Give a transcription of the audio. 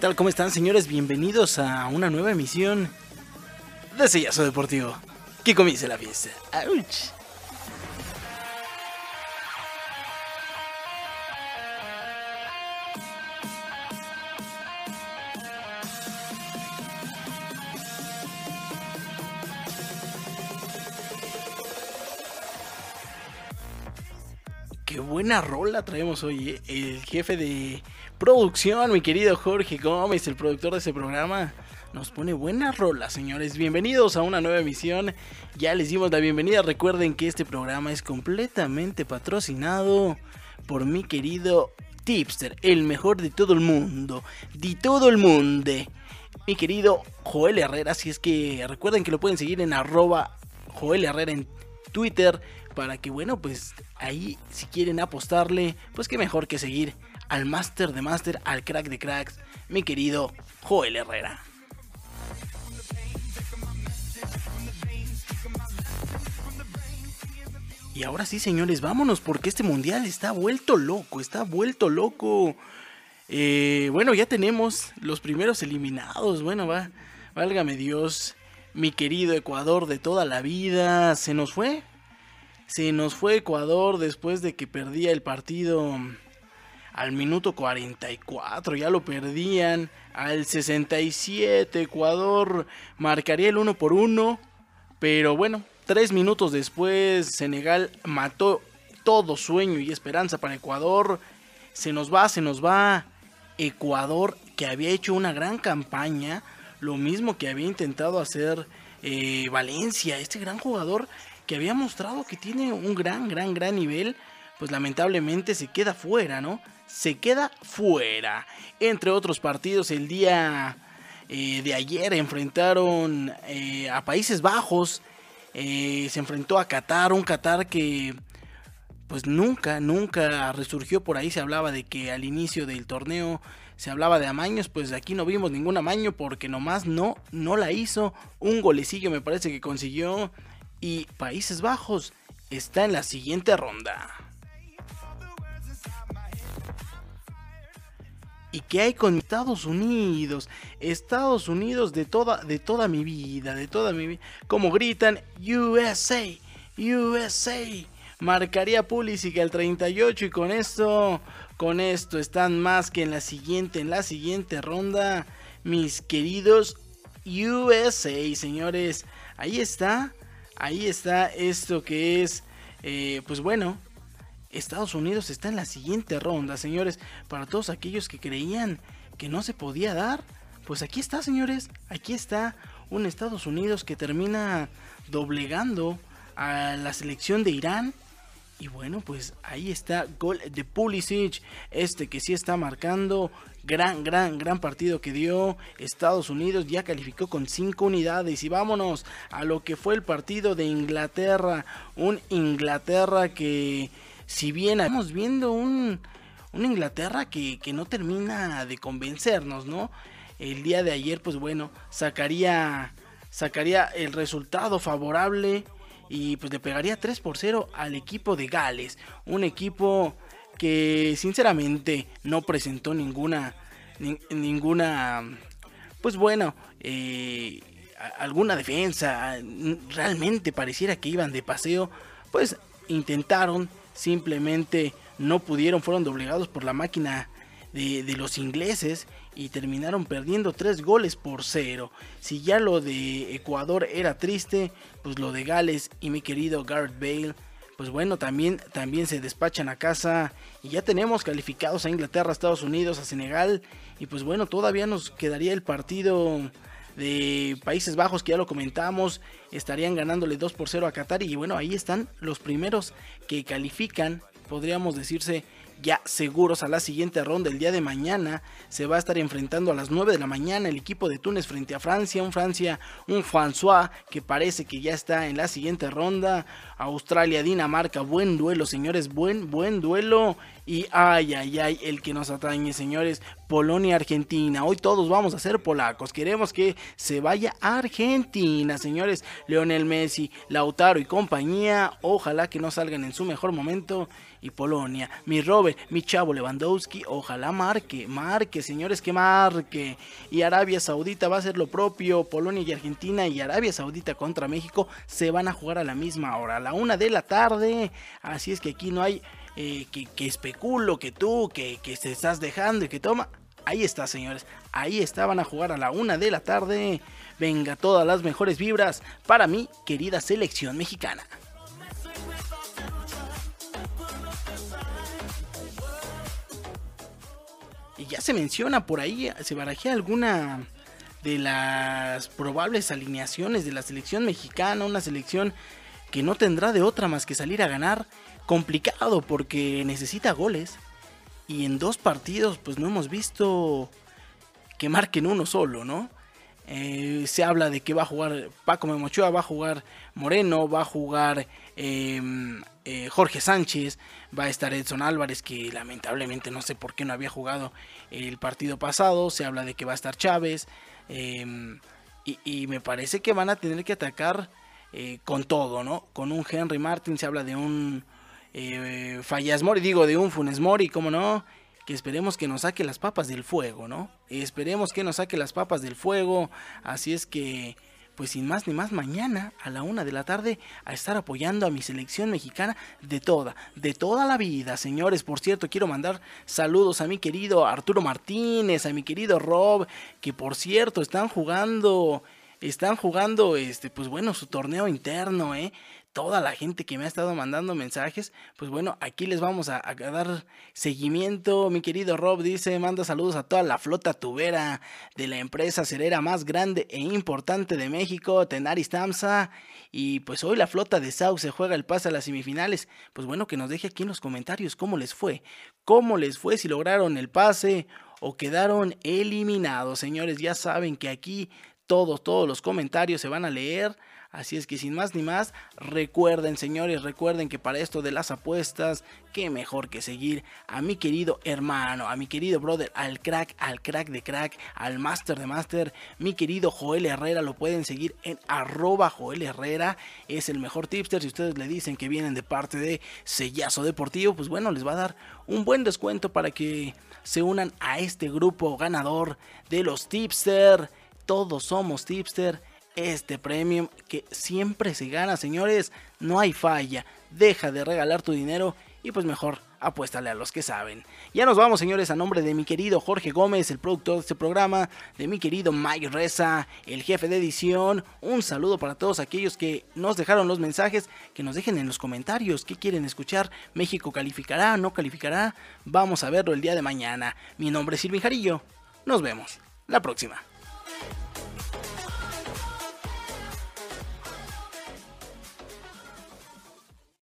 tal? ¿Cómo están, señores? Bienvenidos a una nueva emisión de Sellazo Deportivo. Que comience la fiesta. ¡Auch! Qué buena rola traemos hoy. ¿eh? El jefe de producción, mi querido Jorge Gómez, el productor de este programa, nos pone buena rola, señores. Bienvenidos a una nueva emisión. Ya les dimos la bienvenida. Recuerden que este programa es completamente patrocinado por mi querido Tipster, el mejor de todo el mundo. De todo el mundo. Mi querido Joel Herrera. Así es que recuerden que lo pueden seguir en arroba Joel Herrera en Twitter para que bueno pues ahí si quieren apostarle pues qué mejor que seguir al máster de máster al crack de cracks mi querido Joel Herrera. Y ahora sí señores vámonos porque este mundial está vuelto loco está vuelto loco. Eh, bueno ya tenemos los primeros eliminados. Bueno va válgame Dios mi querido Ecuador de toda la vida. Se nos fue se nos fue Ecuador después de que perdía el partido al minuto 44, ya lo perdían. Al 67 Ecuador marcaría el 1 por 1, pero bueno, tres minutos después Senegal mató todo sueño y esperanza para Ecuador. Se nos va, se nos va Ecuador que había hecho una gran campaña, lo mismo que había intentado hacer eh, Valencia, este gran jugador que había mostrado que tiene un gran, gran, gran nivel, pues lamentablemente se queda fuera, ¿no? Se queda fuera. Entre otros partidos, el día eh, de ayer enfrentaron eh, a Países Bajos, eh, se enfrentó a Qatar, un Qatar que pues nunca, nunca resurgió por ahí, se hablaba de que al inicio del torneo se hablaba de amaños, pues aquí no vimos ningún amaño porque nomás no, no la hizo. Un golecillo me parece que consiguió y Países Bajos está en la siguiente ronda. ¿Y qué hay con Estados Unidos? Estados Unidos de toda, de toda mi vida, de toda mi vida. Como gritan USA, USA. Marcaría Pulisic al 38 y con esto, con esto están más que en la siguiente, en la siguiente ronda, mis queridos USA, señores. Ahí está ahí está esto que es, eh, pues bueno, Estados Unidos está en la siguiente ronda, señores. Para todos aquellos que creían que no se podía dar, pues aquí está, señores. Aquí está un Estados Unidos que termina doblegando a la selección de Irán y bueno, pues ahí está gol de Pulisic, este que sí está marcando gran, gran, gran partido que dio Estados Unidos, ya calificó con 5 unidades y vámonos a lo que fue el partido de Inglaterra, un Inglaterra que si bien estamos viendo un, un Inglaterra que, que no termina de convencernos, ¿no? El día de ayer, pues bueno, sacaría, sacaría el resultado favorable y pues le pegaría 3 por 0 al equipo de Gales, un equipo que sinceramente no presentó ninguna ninguna pues bueno eh, alguna defensa realmente pareciera que iban de paseo pues intentaron simplemente no pudieron fueron doblegados por la máquina de, de los ingleses y terminaron perdiendo tres goles por cero. Si ya lo de Ecuador era triste, pues lo de Gales y mi querido Gareth Bale, pues bueno, también, también se despachan a casa y ya tenemos calificados a Inglaterra, Estados Unidos, a Senegal y pues bueno, todavía nos quedaría el partido de Países Bajos que ya lo comentamos, estarían ganándole 2 por 0 a Qatar y bueno, ahí están los primeros que califican, podríamos decirse ya seguros a la siguiente ronda el día de mañana. Se va a estar enfrentando a las 9 de la mañana el equipo de Túnez frente a Francia. Un Francia, un François que parece que ya está en la siguiente ronda. Australia, Dinamarca, buen duelo, señores, buen, buen duelo. Y ay, ay, ay, el que nos atañe, señores. Polonia-Argentina. Hoy todos vamos a ser polacos. Queremos que se vaya a Argentina, señores. Leonel Messi, Lautaro y compañía. Ojalá que no salgan en su mejor momento. Y Polonia, mi Robert, mi chavo Lewandowski, ojalá marque, marque, señores, que marque. Y Arabia Saudita va a hacer lo propio. Polonia y Argentina y Arabia Saudita contra México se van a jugar a la misma hora, a la una de la tarde. Así es que aquí no hay eh, que, especulo, que tú, que, que te estás dejando y que toma. Ahí está, señores. Ahí estaban a jugar a la una de la tarde. Venga, todas las mejores vibras para mi querida selección mexicana. Y ya se menciona por ahí, se barajea alguna de las probables alineaciones de la selección mexicana, una selección que no tendrá de otra más que salir a ganar complicado porque necesita goles. Y en dos partidos pues no hemos visto que marquen uno solo, ¿no? Eh, se habla de que va a jugar Paco Memochoa, va a jugar Moreno, va a jugar em, eh, Jorge Sánchez, va a estar Edson Álvarez, que lamentablemente no sé por qué no había jugado el partido pasado, se habla de que va a estar Chávez, em, y, me parece que van a tener que atacar eh, con todo, ¿no? Con un Henry Martin, se habla de un eh, Fallas Mori, digo, de un Funes Mori, ¿cómo no? Que esperemos que nos saque las papas del fuego, ¿no? Esperemos que nos saque las papas del fuego. Así es que, pues sin más ni más, mañana a la una de la tarde a estar apoyando a mi selección mexicana de toda, de toda la vida, señores. Por cierto, quiero mandar saludos a mi querido Arturo Martínez, a mi querido Rob, que por cierto están jugando están jugando, este, pues bueno, su torneo interno, ¿eh? Toda la gente que me ha estado mandando mensajes. Pues bueno, aquí les vamos a, dar seguimiento. Mi querido Rob dice, manda saludos a toda la flota tubera de la empresa cerera más grande e importante de México, Tenaris Tamsa. Y pues hoy la flota de Sau se juega el pase a las semifinales. Pues bueno, que nos deje aquí en los comentarios cómo les fue. Cómo les fue si lograron el pase o quedaron eliminados. Señores, ya saben que aquí todos, todos los comentarios se van a leer. Así es que sin más ni más, recuerden señores, recuerden que para esto de las apuestas, qué mejor que seguir a mi querido hermano, a mi querido brother, al crack, al crack de crack, al master de master, mi querido Joel Herrera, lo pueden seguir en arroba Joel Herrera, es el mejor tipster, si ustedes le dicen que vienen de parte de Sellazo Deportivo, pues bueno, les va a dar un buen descuento para que se unan a este grupo ganador de los tipster, todos somos tipster este premium que siempre se gana, señores. No hay falla. Deja de regalar tu dinero y pues mejor apuéstale a los que saben. Ya nos vamos, señores, a nombre de mi querido Jorge Gómez, el productor de este programa, de mi querido Mike Reza, el jefe de edición. Un saludo para todos aquellos que nos dejaron los mensajes, que nos dejen en los comentarios qué quieren escuchar. México calificará, no calificará. Vamos a verlo el día de mañana. Mi nombre es Silvin Jarillo. Nos vemos la próxima. Bye.